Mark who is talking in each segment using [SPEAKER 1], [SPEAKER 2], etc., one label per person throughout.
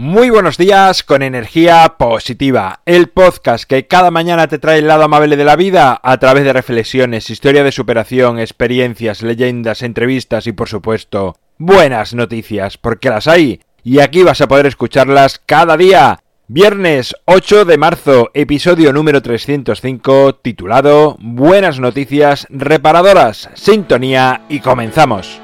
[SPEAKER 1] Muy buenos días con energía positiva, el podcast que cada mañana te trae el lado amable de la vida a través de reflexiones, historia de superación, experiencias, leyendas, entrevistas y por supuesto buenas noticias, porque las hay y aquí vas a poder escucharlas cada día. Viernes 8 de marzo, episodio número 305, titulado Buenas noticias reparadoras, sintonía y comenzamos.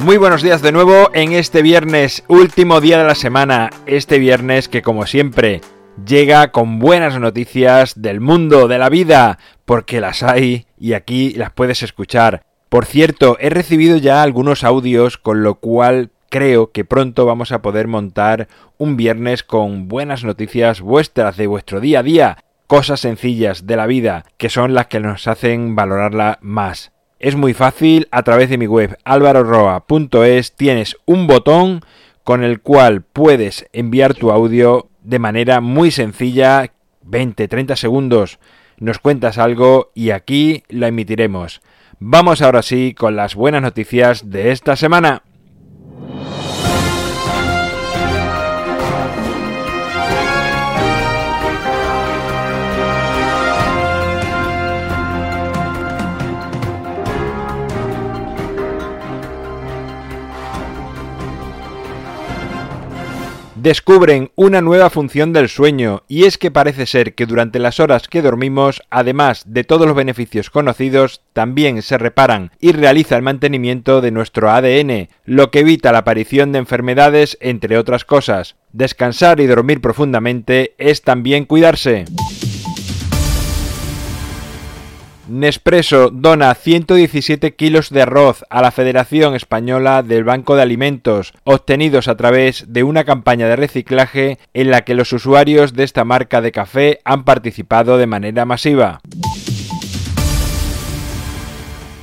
[SPEAKER 1] Muy buenos días de nuevo en este viernes, último día de la semana, este viernes que como siempre llega con buenas noticias del mundo, de la vida, porque las hay y aquí las puedes escuchar. Por cierto, he recibido ya algunos audios, con lo cual creo que pronto vamos a poder montar un viernes con buenas noticias vuestras de vuestro día a día, cosas sencillas de la vida, que son las que nos hacen valorarla más. Es muy fácil, a través de mi web alvaroroa.es tienes un botón con el cual puedes enviar tu audio de manera muy sencilla, 20-30 segundos, nos cuentas algo y aquí lo emitiremos. Vamos ahora sí con las buenas noticias de esta semana. Descubren una nueva función del sueño, y es que parece ser que durante las horas que dormimos, además de todos los beneficios conocidos, también se reparan y realiza el mantenimiento de nuestro ADN, lo que evita la aparición de enfermedades, entre otras cosas. Descansar y dormir profundamente es también cuidarse. Nespresso dona 117 kilos de arroz a la Federación Española del Banco de Alimentos, obtenidos a través de una campaña de reciclaje en la que los usuarios de esta marca de café han participado de manera masiva.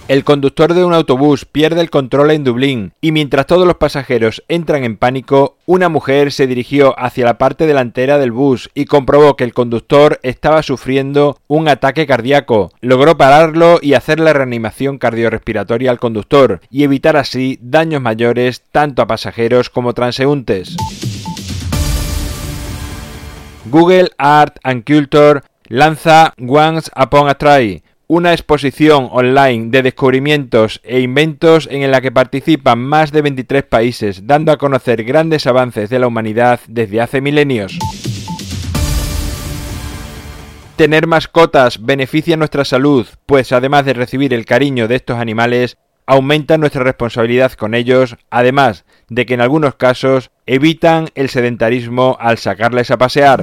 [SPEAKER 1] El conductor de un autobús pierde el control en Dublín y mientras todos los pasajeros entran en pánico, una mujer se dirigió hacia la parte delantera del bus y comprobó que el conductor estaba sufriendo un ataque cardíaco. Logró pararlo y hacer la reanimación cardiorrespiratoria al conductor y evitar así daños mayores tanto a pasajeros como transeúntes. Google Art and Culture lanza Once Upon a Try, una exposición online de descubrimientos e inventos en la que participan más de 23 países, dando a conocer grandes avances de la humanidad desde hace milenios. Tener mascotas beneficia nuestra salud, pues además de recibir el cariño de estos animales, aumenta nuestra responsabilidad con ellos, además de que en algunos casos evitan el sedentarismo al sacarles a pasear.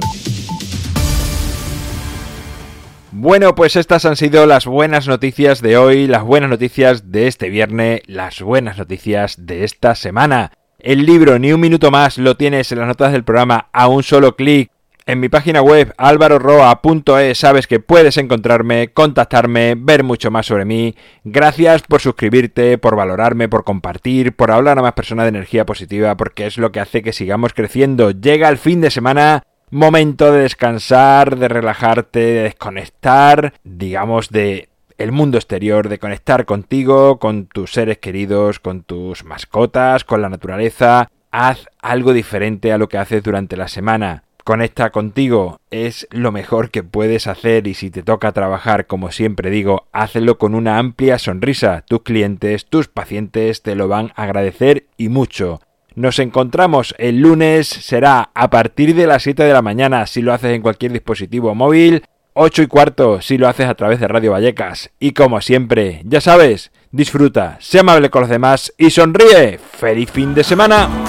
[SPEAKER 1] Bueno, pues estas han sido las buenas noticias de hoy, las buenas noticias de este viernes, las buenas noticias de esta semana. El libro Ni un minuto más lo tienes en las notas del programa a un solo clic. En mi página web alvaroroa.es sabes que puedes encontrarme, contactarme, ver mucho más sobre mí. Gracias por suscribirte, por valorarme, por compartir, por hablar a más personas de energía positiva, porque es lo que hace que sigamos creciendo. Llega el fin de semana momento de descansar, de relajarte, de desconectar, digamos, de el mundo exterior, de conectar contigo, con tus seres queridos, con tus mascotas, con la naturaleza. Haz algo diferente a lo que haces durante la semana. Conecta contigo, es lo mejor que puedes hacer y si te toca trabajar, como siempre digo, hazlo con una amplia sonrisa. Tus clientes, tus pacientes te lo van a agradecer y mucho. Nos encontramos el lunes, será a partir de las 7 de la mañana si lo haces en cualquier dispositivo móvil, 8 y cuarto si lo haces a través de Radio Vallecas. Y como siempre, ya sabes, disfruta, sea amable con los demás y sonríe. ¡Feliz fin de semana!